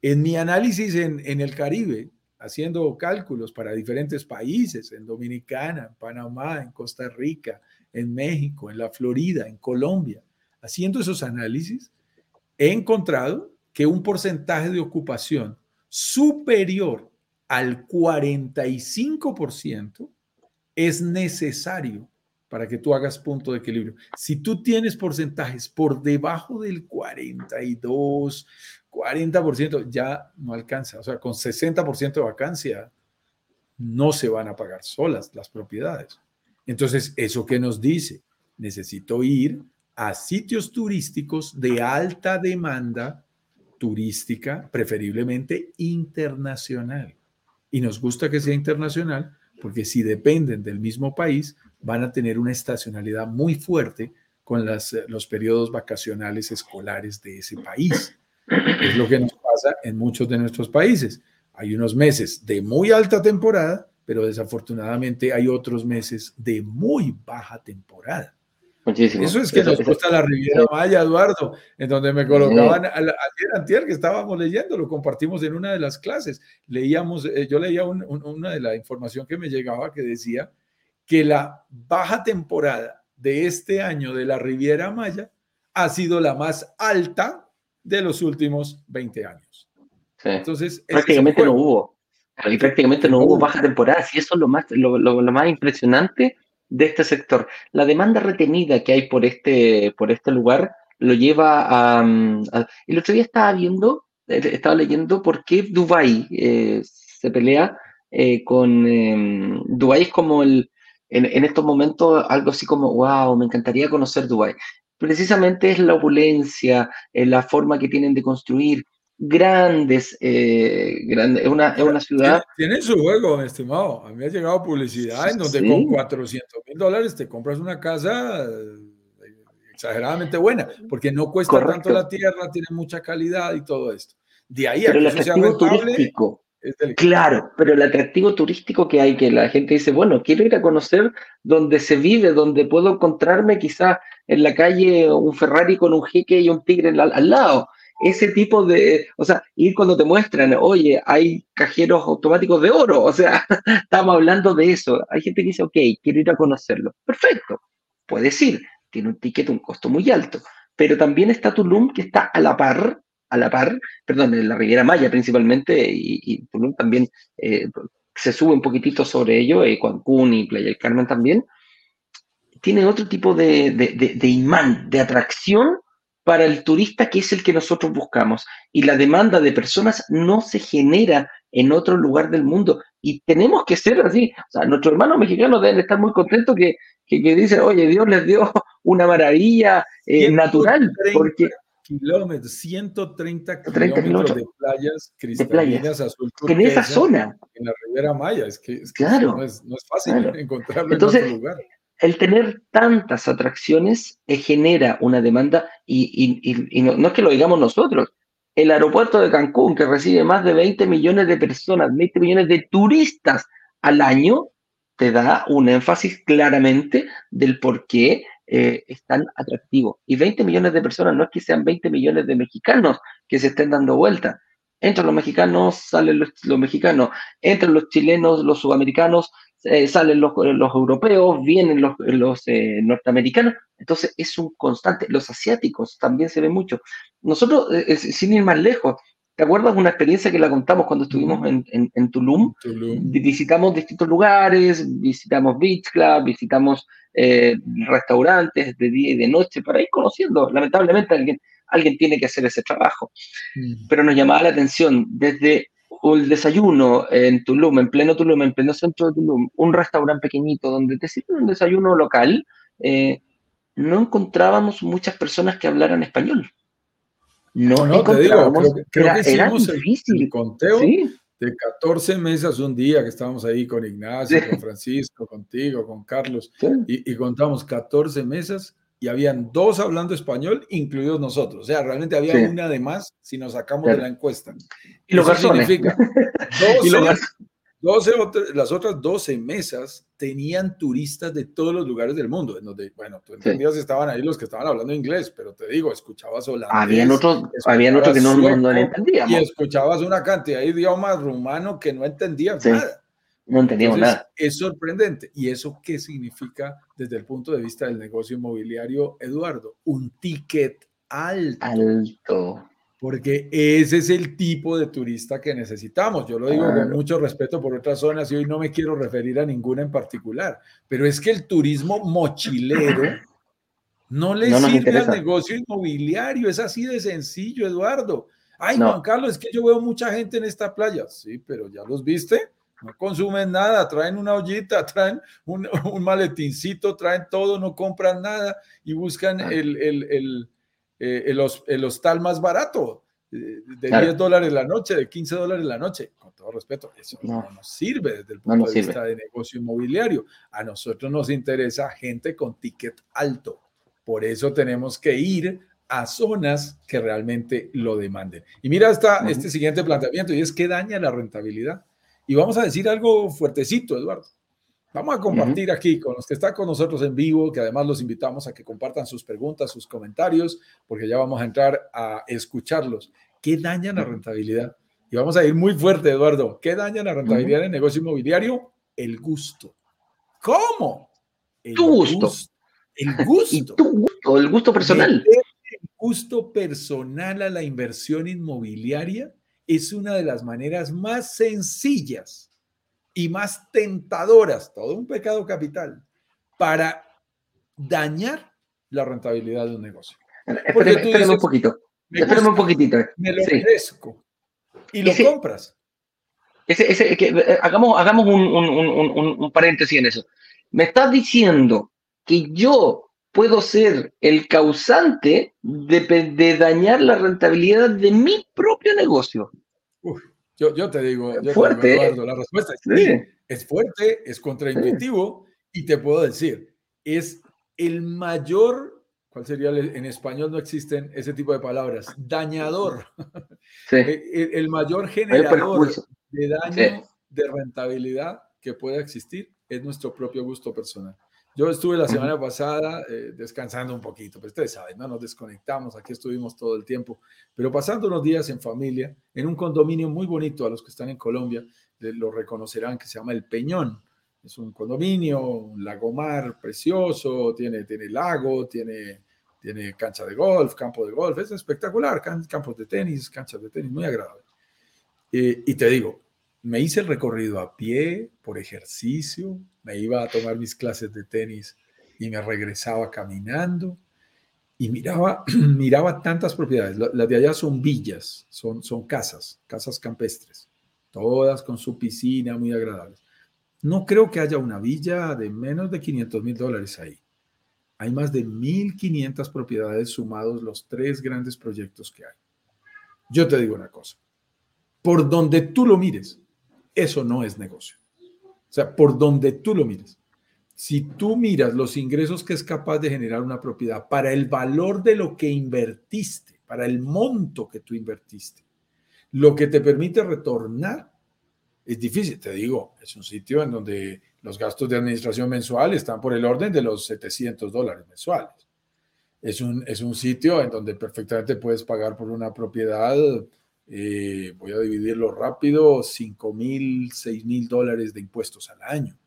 En mi análisis en, en el Caribe, haciendo cálculos para diferentes países, en Dominicana, en Panamá, en Costa Rica, en México, en la Florida, en Colombia, haciendo esos análisis, he encontrado que un porcentaje de ocupación superior al 45% es necesario para que tú hagas punto de equilibrio. Si tú tienes porcentajes por debajo del 42, 40%, ya no alcanza. O sea, con 60% de vacancia no se van a pagar solas las propiedades. Entonces, ¿eso qué nos dice? Necesito ir a sitios turísticos de alta demanda turística, preferiblemente internacional. Y nos gusta que sea internacional porque si dependen del mismo país, van a tener una estacionalidad muy fuerte con los periodos vacacionales escolares de ese país. Es lo que nos pasa en muchos de nuestros países. Hay unos meses de muy alta temporada pero desafortunadamente hay otros meses de muy baja temporada. Muchísimo. Eso es que nos gusta la Riviera Maya, Eduardo, en donde me colocaban ayer antier que estábamos leyendo, lo compartimos en una de las clases. Leíamos, eh, yo leía una de la información que me llegaba que decía que la baja temporada de este año de la Riviera Maya ha sido la más alta de los últimos 20 años. Entonces, prácticamente no hubo. Y prácticamente no hubo baja temporada, y eso es lo más, lo, más impresionante de este sector. La demanda retenida que hay por este, por este lugar lo lleva a, El otro día estaba viendo, eh, estaba leyendo por qué Dubái eh, se pelea eh, con... Eh, Dubái es como el... En, en, estos momentos algo así como, wow, me encantaría conocer Dubái. Precisamente es la opulencia, la forma que tienen de construir, grandes, eh, grandes es, una, es una ciudad. Tiene su juego, estimado. A mí ha llegado publicidad en donde con 400 mil dólares te compras una casa eh, exageradamente buena, porque no cuesta tanto la tierra, tiene mucha calidad y todo esto. De ahí pero el atractivo turístico. Claro, pero el atractivo turístico que hay, que la gente dice, bueno, quiero ir a conocer donde se vive, donde puedo encontrarme quizás en la calle un Ferrari con un jeque y un tigre al lado ese tipo de, o sea, ir cuando te muestran, oye, hay cajeros automáticos de oro, o sea, estamos hablando de eso. Hay gente que dice, ok, quiero ir a conocerlo. Perfecto, puedes ir, tiene un ticket, un costo muy alto, pero también está Tulum que está a la par, a la par, perdón, en la Riviera Maya principalmente, y, Tulum también eh, se sube un poquitito sobre ello, eh, Cancún y Playa del Carmen también, tiene otro tipo de, de imán, de atracción para el turista que es el que nosotros buscamos. Y la demanda de personas no se genera en otro lugar del mundo. Y tenemos que ser así. O sea, nuestros hermanos mexicanos deben estar muy contentos que, que, dicen, oye, Dios les dio una maravilla eh, natural. Porque kilómetros, 130 kilómetros, de playas cristalinas azul En esa zona. En la Ribera Maya. Es que, claro, no, es, fácil encontrarlo en otro lugar el tener tantas atracciones eh, genera una demanda y, no, es que lo digamos nosotros. El aeropuerto de Cancún, que recibe más de 20 millones de personas, 20 millones de turistas al año, te da un énfasis claramente del por qué eh, es tan atractivo. Y 20 millones de personas no es que sean 20 millones de mexicanos que se estén dando vuelta. Entre los mexicanos salen los, los mexicanos, entre los chilenos, los sudamericanos, eh, salen los, los, europeos, vienen los, los eh, norteamericanos, entonces es un constante. Los asiáticos también se ve mucho. Nosotros, eh, sin ir más lejos, ¿Te acuerdas de una experiencia que la contamos cuando estuvimos en, en, Tulum? Visitamos distintos lugares, visitamos Beach Club, visitamos eh, restaurantes de día y de noche para ir conociendo. Lamentablemente alguien, alguien tiene que hacer ese trabajo. Pero nos llamaba la atención desde el desayuno en Tulum, en pleno Tulum, en pleno centro de Tulum, un restaurante pequeñito donde te sirven un desayuno local, eh, no encontrábamos muchas personas que hablaran español. No, no, te digo, creo, que hicimos el, conteo de 14 mesas un día que estábamos ahí con Ignacio, con Francisco, contigo, con Carlos, y, contamos 14 mesas y habían dos hablando español, incluidos nosotros. O sea, realmente había una de más si nos sacamos de la encuesta. Y lo que significa 12, las otras 12 mesas tenían turistas de todos los lugares del mundo. En donde, bueno, tú entendías estaban ahí los que estaban hablando inglés, pero te digo, escuchabas holandés. Habían otros, habían otros que no, no, entendíamos. Y escuchabas una cantidad de idiomas rumano que no entendían nada. No entendíamos nada. Es sorprendente. ¿Y eso qué significa desde el punto de vista del negocio inmobiliario, Eduardo? Un ticket alto. Alto porque ese es el tipo de turista que necesitamos. Yo lo digo con mucho respeto por otras zonas y hoy no me quiero referir a ninguna en particular, pero es que el turismo mochilero no le sirve al negocio inmobiliario, es así de sencillo, Eduardo. Ay, Juan Carlos, es que yo veo mucha gente en esta playa. Sí, pero ya los viste, no consumen nada, traen una ollita, traen un, maletincito, traen todo, no compran nada y buscan el, el eh, el, hostal más barato, eh, de 10 dólares la noche, de 15 dólares la noche. Con todo respeto, eso no, nos sirve desde el punto de vista de negocio inmobiliario. A nosotros nos interesa gente con ticket alto. Por eso tenemos que ir a zonas que realmente lo demanden. Y mira esta, este siguiente planteamiento, y es que daña la rentabilidad. Y vamos a decir algo fuertecito, Eduardo. Vamos a compartir aquí con los que están con nosotros en vivo, que además los invitamos a que compartan sus preguntas, sus comentarios, porque ya vamos a entrar a escucharlos. ¿Qué daña la rentabilidad? Y vamos a ir muy fuerte, Eduardo. ¿Qué daña la rentabilidad en el negocio inmobiliario? El gusto. ¿Cómo? El tu gusto. El gusto. tu gusto, el gusto personal. El gusto personal a la inversión inmobiliaria es una de las maneras más sencillas y más tentadoras, todo un pecado capital, para dañar la rentabilidad de un negocio. Espérame, un poquito. Espérame un poquitito. Me lo merezco. Y lo compras. Eh, hagamos hagamos un, un, un, paréntesis en eso. Me estás diciendo que yo puedo ser el causante de, de dañar la rentabilidad de mi propio negocio. Uf. Yo, yo te digo, fuerte. Eduardo, la respuesta es sí. Es fuerte, es contraintuitivo y te puedo decir, es el mayor, ¿cuál sería en español? No existen ese tipo de palabras, dañador. El, mayor generador de daño de rentabilidad que pueda existir es nuestro propio gusto personal. Yo estuve la semana pasada eh, descansando un poquito, pero ustedes saben, no nos desconectamos, aquí estuvimos todo el tiempo, pero pasando unos días en familia, en un condominio muy bonito, a los que están en Colombia lo reconocerán, que se llama El Peñón. Es un condominio, un lagomar precioso, tiene, tiene lago, tiene, tiene cancha de golf, campo de golf, es espectacular, campos de tenis, canchas de tenis, muy agradable. Eh, y te digo, me hice el recorrido a pie, por ejercicio, me iba a tomar mis clases de tenis y me regresaba caminando y miraba, miraba tantas propiedades. Las de allá son villas, son, son casas, casas campestres, todas con su piscina muy agradables. No creo que haya una villa de menos de 500 mil dólares ahí. Hay más de 1.500 propiedades sumados los tres grandes proyectos que hay. Yo te digo una cosa, por donde tú lo mires, eso no es negocio. O sea, por donde tú lo mires. Si tú miras los ingresos que es capaz de generar una propiedad para el valor de lo que invertiste, para el monto que tú invertiste, lo que te permite retornar, es difícil. Te digo, es un sitio en donde los gastos de administración mensual están por el orden de los 700 dólares mensuales. Es un, es un sitio en donde perfectamente puedes pagar por una propiedad eh, voy a dividirlo rápido, 5 mil, 6 mil dólares de impuestos al año.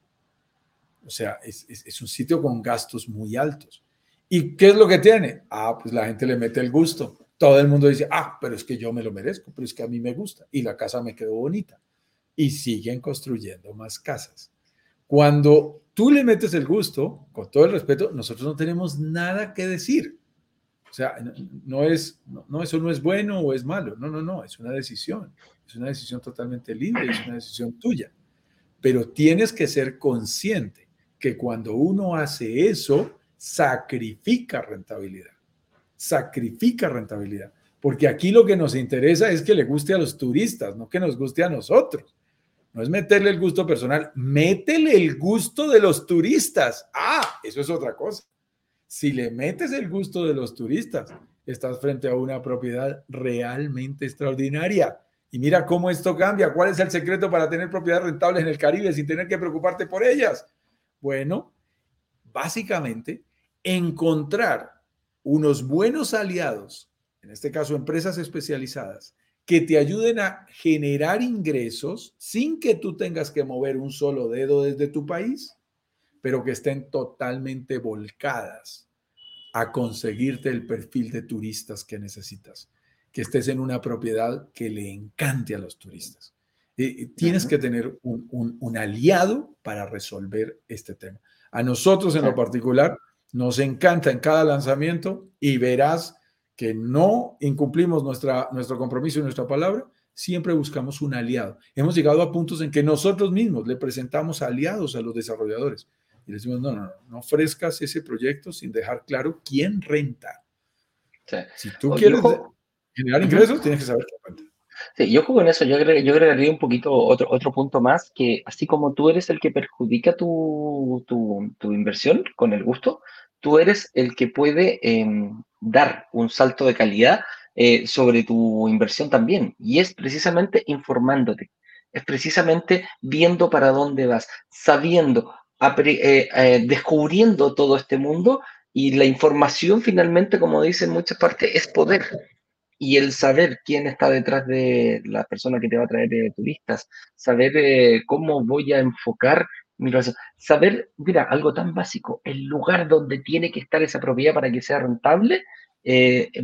O sea, es, un sitio con gastos muy altos. ¿Y qué es lo que tiene? Ah, pues la gente le mete el gusto. todo el mundo dice, ah, pero es que yo me lo merezco, pero es que a mí me gusta y la casa me quedó bonita. Y siguen construyendo más casas. Cuando tú le metes el gusto, con todo el respeto, nosotros no tenemos nada que decir. O sea, no, es, no, eso no es bueno o es malo. No, no, no, es una decisión. Es una decisión totalmente libre, es una decisión tuya. Pero tienes que ser consciente que cuando uno hace eso, sacrifica rentabilidad. Sacrifica rentabilidad. Porque aquí lo que nos interesa es que le guste a los turistas, no que nos guste a nosotros. No es meterle el gusto personal, métele el gusto de los turistas. Ah, eso es otra cosa. Si le metes el gusto de los turistas, estás frente a una propiedad realmente extraordinaria. Y mira cómo esto cambia. ¿Cuál es el secreto para tener propiedades rentables en el Caribe sin tener que preocuparte por ellas? Bueno, básicamente, encontrar unos buenos aliados, en este caso empresas especializadas, que te ayuden a generar ingresos sin que tú tengas que mover un solo dedo desde tu país pero que estén totalmente volcadas a conseguirte el perfil de turistas que necesitas, que estés en una propiedad que le encante a los turistas. y tienes que tener un, aliado para resolver este tema. A nosotros en lo particular nos encanta en cada lanzamiento y verás que no incumplimos nuestra, nuestro compromiso y nuestra palabra, siempre buscamos un aliado. Hemos llegado a puntos en que nosotros mismos le presentamos aliados a los desarrolladores y les decimos, no, no, no, no ofrezcas ese proyecto sin dejar claro quién renta. Si tú quieres generar ingresos, tienes que saber quién renta. Sí, yo con eso, yo, agregaría un poquito otro, otro punto más, que así como tú eres el que perjudica tu, tu, inversión con el gusto, tú eres el que puede em, dar un salto de calidad eh, sobre tu inversión también. Y es precisamente informándote, es precisamente viendo para dónde vas, sabiendo eh, eh, descubriendo todo este mundo y la información finalmente, como dicen muchas partes, es poder. Y el saber quién está detrás de la persona que te va a traer eh, turistas, saber cómo voy a enfocar mi relación, saber, mira, algo tan básico, el lugar donde tiene que estar esa propiedad para que sea rentable,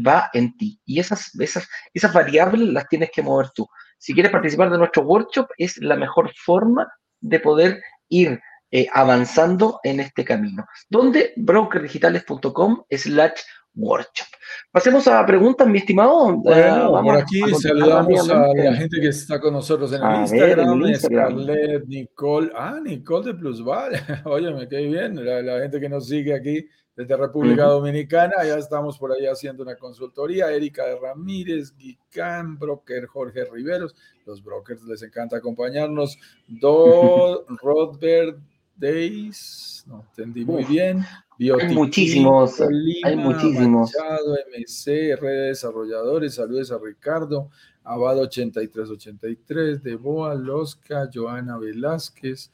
va en ti. Y esas, esas, esas variables las tienes que mover tú. Si quieres participar de nuestro workshop, es la mejor forma de poder ir eh, avanzando en este camino. Donde brokerdigitales.com slash workshop. Pasemos a preguntas, mi estimado. Bueno, por aquí saludamos a la gente que está con nosotros en el, Instagram, Scarlett, Nicole, ah, Nicole de Plusval, oye, me cae bien, la, gente que nos sigue aquí desde República Dominicana, ya estamos por ahí haciendo una consultoría, Erika de Ramírez, Guicán, broker Jorge Riveros, los brokers les encanta acompañarnos, Do, Rodbert, Days, no entendí muy bien. hay muchísimos, hay muchísimos. MC, Red Desarrolladores, saludos a Ricardo, Abad 8383, Deboa, Losca, Joana Velázquez,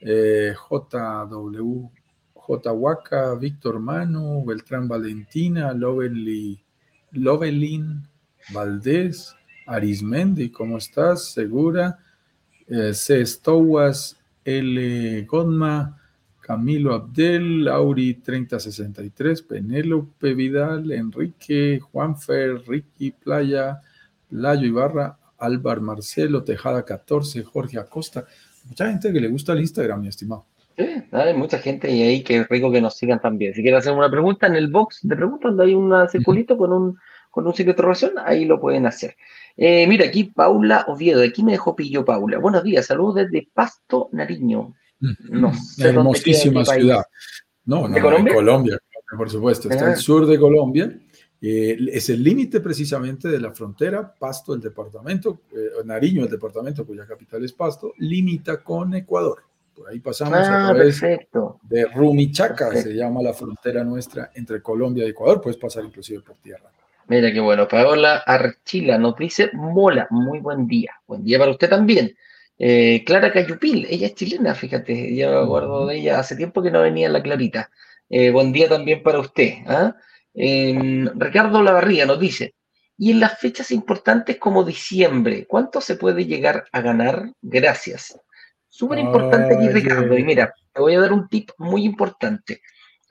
eh, JW, J. Huaca, Víctor Manu, Beltrán Valentina, Lovelin Valdés, Arismendi, ¿cómo estás? Segura, eh, C. Stowas, L. Godma, Camilo Abdel, Lauri 3063, Penélope Vidal, Enrique, Juanfer, Ricky Playa, Playo Ibarra, Álvar Marcelo, Tejada 14, Jorge Acosta. Mucha gente que le gusta el Instagram, mi estimado. Sí, hay mucha gente y ahí que rico que nos sigan también. Si quieren hacer una pregunta en el box de preguntas, donde hay un circulito con un, con un signo de interrogación, ahí lo pueden hacer. Eh, mira, aquí Paula Oviedo, aquí me dejó pillo Paula. Buenos días, saludos desde Pasto, Nariño. No Hermosísima ciudad. No, no, Colombia? en Colombia, por supuesto. Está al ah. sur de Colombia. Eh, es el límite precisamente de la frontera, Pasto, el departamento, eh, Nariño, el departamento cuya capital es Pasto, limita con Ecuador. Por ahí pasamos a ah, través de Rumichaca, se llama la frontera nuestra entre Colombia y Ecuador. Puedes pasar inclusive por tierra. Mira qué bueno. Paola Archila nos dice, mola, muy buen día. Buen día para usted también. Eh, Clara Cayupil, ella es chilena, fíjate, yo me acuerdo de ella hace tiempo que no venía en la Clarita. Eh, buen día también para usted. ¿ah? Em, Ricardo Lavarría nos dice, y en las fechas importantes como diciembre, ¿cuánto se puede llegar a ganar? Gracias. Súper importante aquí, Ricardo. Y mira, te voy a dar un tip muy importante.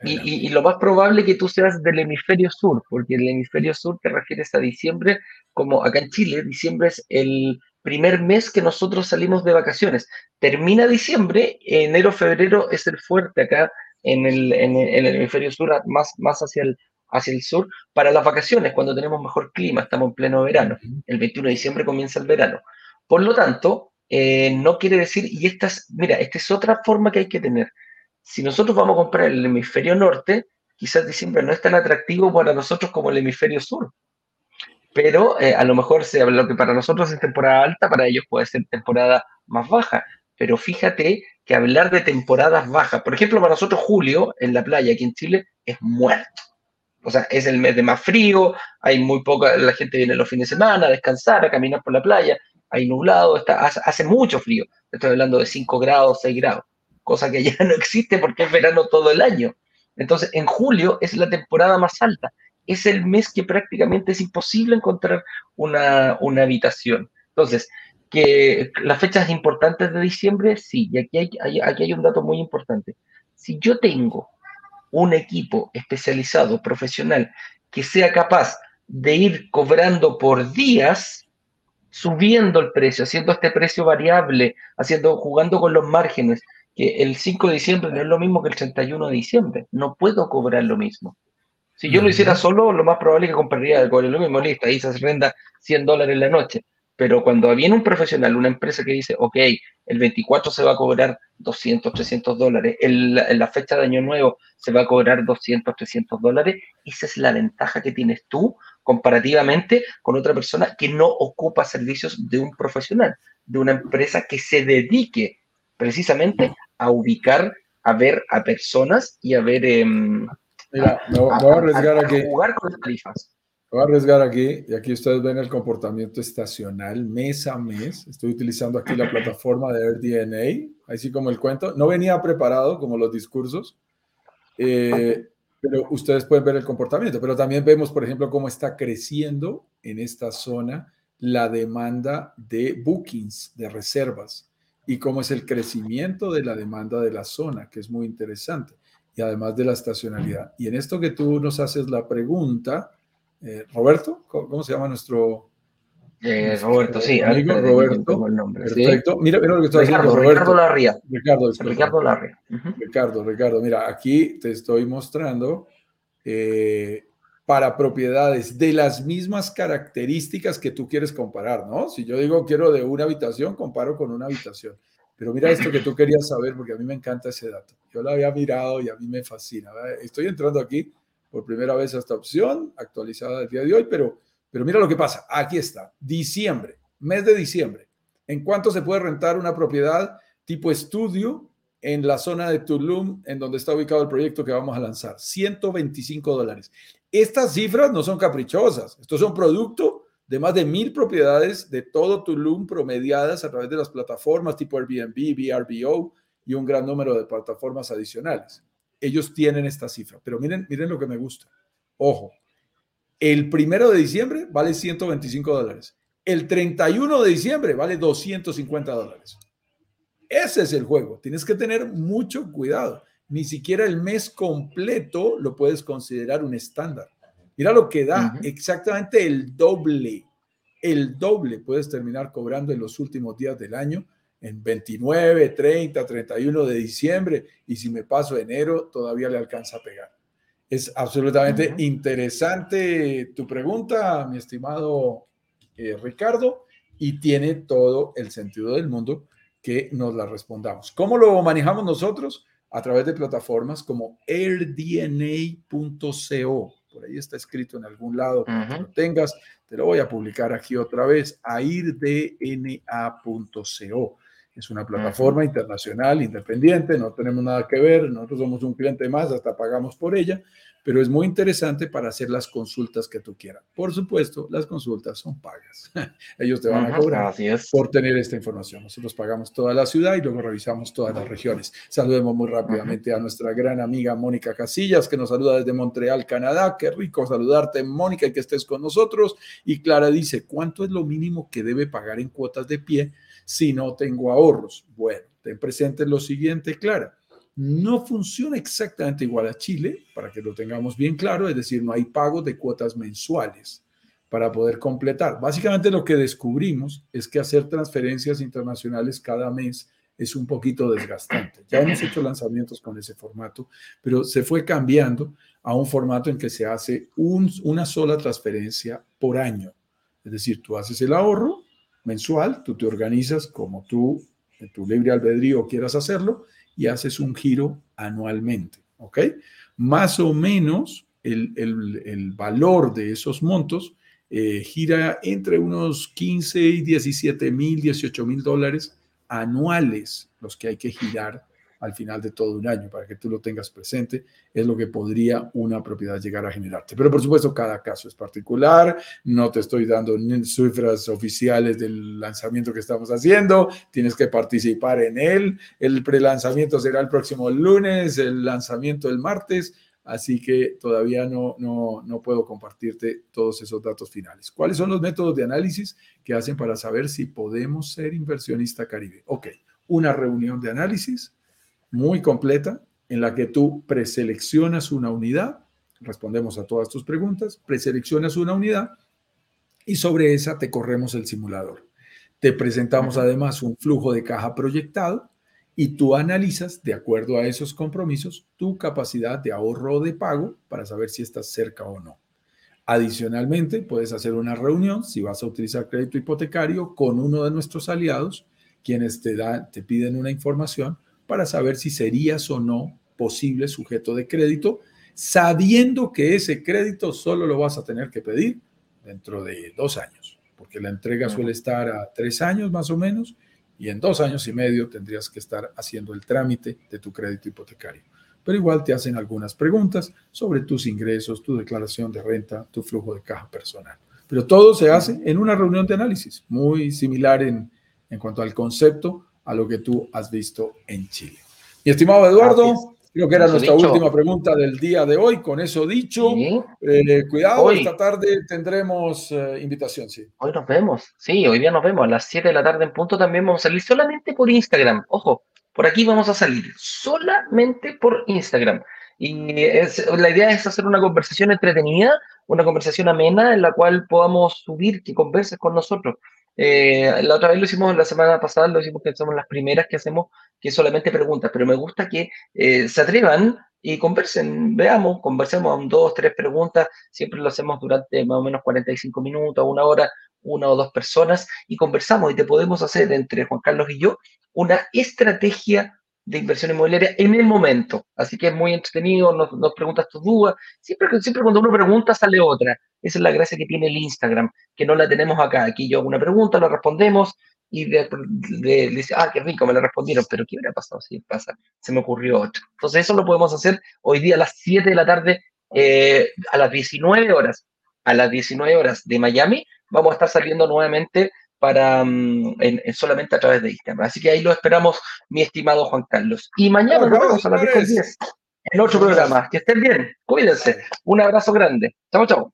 Y, lo más probable es que tú seas del hemisferio sur, porque el hemisferio sur te refieres a diciembre, como acá en Chile, diciembre es el primer mes que nosotros salimos de vacaciones. Termina diciembre, enero, febrero es el fuerte acá en el, en el, hemisferio sur, más, más hacia, el, hacia el sur, para las vacaciones, cuando tenemos mejor clima, estamos en pleno verano. El 21 de diciembre comienza el verano. Por lo tanto, eh, no quiere decir, y esta es, mira, esta es otra forma que hay que tener si nosotros vamos a comprar el hemisferio norte, quizás diciembre no es tan atractivo para nosotros como el hemisferio sur. Pero eh, a lo mejor sea, lo que para nosotros es temporada alta, para ellos puede ser temporada más baja. Pero fíjate que hablar de temporadas bajas, por ejemplo, para nosotros julio en la playa aquí en Chile es muerto. O sea, es el mes de más frío, hay muy poca, la gente viene los fines de semana a descansar, a caminar por la playa, hay nublado, está, hace, mucho frío. Estoy hablando de 5 grados, 6 grados cosa que ya no existe porque es verano todo el año. Entonces, en julio es la temporada más alta. Es el mes que prácticamente es imposible encontrar una, habitación. Entonces, que las fechas importantes de diciembre, sí, y aquí hay, aquí hay un dato muy importante. Si yo tengo un equipo especializado, profesional, que sea capaz de ir cobrando por días, subiendo el precio, haciendo este precio variable, haciendo, jugando con los márgenes, que el 5 de diciembre no es lo mismo que el 31 de diciembre. No puedo cobrar lo mismo. Si yo lo hiciera solo, lo más probable es que compraría lo mismo, listo, ahí se renda 100 dólares en la noche. Pero cuando viene un profesional, una empresa que dice, ok, el 24 se va a cobrar 200, 300 dólares, en la fecha de Año Nuevo se va a cobrar 200, 300 dólares, esa es la ventaja que tienes tú comparativamente con otra persona que no ocupa servicios de un profesional, de una empresa que se dedique precisamente a ubicar, a ver a personas y a ver... Em, Mira, me, voy a arriesgar aquí. jugar con las tarifas. voy a arriesgar aquí, y aquí ustedes ven el comportamiento estacional mes a mes. Estoy utilizando aquí la plataforma de AirDNA, así como el cuento. No venía preparado como los discursos, eh, pero ustedes pueden ver el comportamiento. Pero también vemos, por ejemplo, cómo está creciendo en esta zona la demanda de bookings, de reservas y cómo es el crecimiento de la demanda de la zona, que es muy interesante, y además de la estacionalidad. Y en esto que tú nos haces la pregunta, eh, Roberto, ¿cómo, se llama nuestro... Eh, Roberto, sí. Amigo Roberto. El nombre, perfecto. Mira, mira, lo que está Ricardo, Roberto. Ricardo Larria. Ricardo, Ricardo Larria. Ricardo, Ricardo, mira, aquí te estoy mostrando eh, para propiedades de las mismas características que tú quieres comparar, ¿no? Si yo digo quiero de una habitación, comparo con una habitación. Pero mira esto que tú querías saber, porque a mí me encanta ese dato. Yo lo había mirado y a mí me fascina. Estoy entrando aquí por primera vez a esta opción, actualizada el día de hoy, pero, pero mira lo que pasa. Aquí está, diciembre, mes de diciembre. ¿En cuánto se puede rentar una propiedad tipo estudio en la zona de Tulum, en donde está ubicado el proyecto que vamos a lanzar? 125 dólares. Estas cifras no son caprichosas, estos son producto de más de mil propiedades de todo Tulum promediadas a través de las plataformas tipo Airbnb, VRBO y un gran número de plataformas adicionales. Ellos tienen esta cifra, pero miren, miren lo que me gusta. Ojo, el primero de diciembre vale 125 dólares. El 31 de diciembre vale 250 dólares. Ese es el juego. Tienes que tener mucho cuidado ni siquiera el mes completo lo puedes considerar un estándar. Mira lo que da, exactamente el doble. El doble puedes terminar cobrando en los últimos días del año, en 29, 30, 31 de diciembre, y si me paso enero, todavía le alcanza a pegar. Es absolutamente interesante tu pregunta, mi estimado eh, Ricardo, y tiene todo el sentido del mundo que nos la respondamos. ¿Cómo lo manejamos nosotros? a través de plataformas como airdna.co. Por ahí está escrito en algún lado para que lo tengas. Te lo voy a publicar aquí otra vez, airdna.co. Es una plataforma internacional independiente, no tenemos nada que ver, nosotros somos un cliente más, hasta pagamos por ella, pero es muy interesante para hacer las consultas que tú quieras. Por supuesto, las consultas son pagas. Ellos te van a cobrar por tener esta información. Nosotros pagamos toda la ciudad y luego revisamos todas las regiones. Saludemos muy rápidamente a nuestra gran amiga Mónica Casillas, que nos saluda desde Montreal, Canadá. Qué rico saludarte, Mónica, y que estés con nosotros. Y Clara dice, ¿cuánto es lo mínimo que debe pagar en cuotas de pie si no tengo ahorros? Bueno, ten presente lo siguiente, Clara no funciona exactamente igual a Chile, para que lo tengamos bien claro, es decir, no hay pago de cuotas mensuales para poder completar. Básicamente lo que descubrimos es que hacer transferencias internacionales cada mes es un poquito desgastante. Ya hemos hecho lanzamientos con ese formato, pero se fue cambiando a un formato en que se hace una sola transferencia por año. Es decir, tú haces el ahorro mensual, tú te organizas como tú, en tu libre albedrío quieras hacerlo, y haces un giro anualmente, ¿ok? Más o menos el, valor de esos montos eh, gira entre unos 15 y 17 mil, 18 mil dólares anuales los que hay que girar al final de todo un año, para que tú lo tengas presente, es lo que podría una propiedad llegar a generarte. Pero por supuesto, cada caso es particular, no te estoy dando cifras oficiales del lanzamiento que estamos haciendo, tienes que participar en él, el prelanzamiento será el próximo lunes, el lanzamiento el martes, así que todavía no, no, no puedo compartirte todos esos datos finales. ¿Cuáles son los métodos de análisis que hacen para saber si podemos ser inversionista caribe? Ok, una reunión de análisis muy completa en la que tú preseleccionas una unidad, respondemos a todas tus preguntas, preseleccionas una unidad y sobre esa te corremos el simulador. Te presentamos además un flujo de caja proyectado y tú analizas, de acuerdo a esos compromisos, tu capacidad de ahorro o de pago para saber si estás cerca o no. Adicionalmente, puedes hacer una reunión, si vas a utilizar crédito hipotecario, con uno de nuestros aliados, quienes te, dan, te piden una información para saber si serías o no posible sujeto de crédito, sabiendo que ese crédito solo lo vas a tener que pedir dentro de dos años, porque la entrega suele estar a tres años más o menos, y en dos años y medio tendrías que estar haciendo el trámite de tu crédito hipotecario. Pero igual te hacen algunas preguntas sobre tus ingresos, tu declaración de renta, tu flujo de caja personal. Pero todo se hace en una reunión de análisis, muy similar en, en cuanto al concepto a lo que tú has visto en Chile. Mi estimado Eduardo, creo que era nuestra última pregunta del día de hoy. Con eso dicho, eh, cuidado, esta tarde tendremos eh, invitación, sí. Hoy nos vemos, sí, hoy día nos vemos a las 7 de la tarde en punto. También vamos a salir solamente por Instagram. Ojo, por aquí vamos a salir solamente por Instagram. Y la idea es hacer una conversación entretenida, una conversación amena en la cual podamos subir, que converses con nosotros. Eh, la otra vez lo hicimos la semana pasada, lo hicimos que somos las primeras que hacemos, que solamente preguntas, pero me gusta que eh, se atrevan y conversen, veamos, conversemos dos, tres preguntas, siempre lo hacemos durante más o menos 45 minutos, una hora, una o dos personas, y conversamos y te podemos hacer entre Juan Carlos y yo una estrategia de inversión inmobiliaria en el momento. Así que es muy entretenido, nos, preguntas tus dudas. Siempre, siempre cuando uno pregunta sale otra. Esa es la gracia que tiene el Instagram, que no la tenemos acá. Aquí yo hago una pregunta, la respondemos y le, dice, ah, qué rico, me la respondieron, pero ¿qué hubiera pasado si pasa? Se me ocurrió otro. Entonces eso lo podemos hacer hoy día a las 7 de la tarde, eh, a las 19 horas. A las 19 horas de Miami vamos a estar saliendo nuevamente para mm, solamente a través de Instagram. Así que ahí lo esperamos, mi estimado Juan Carlos. Y mañana nos vemos a las 10 en otro programa. Que estén bien, cuídense. Un abrazo grande. Chao, chao.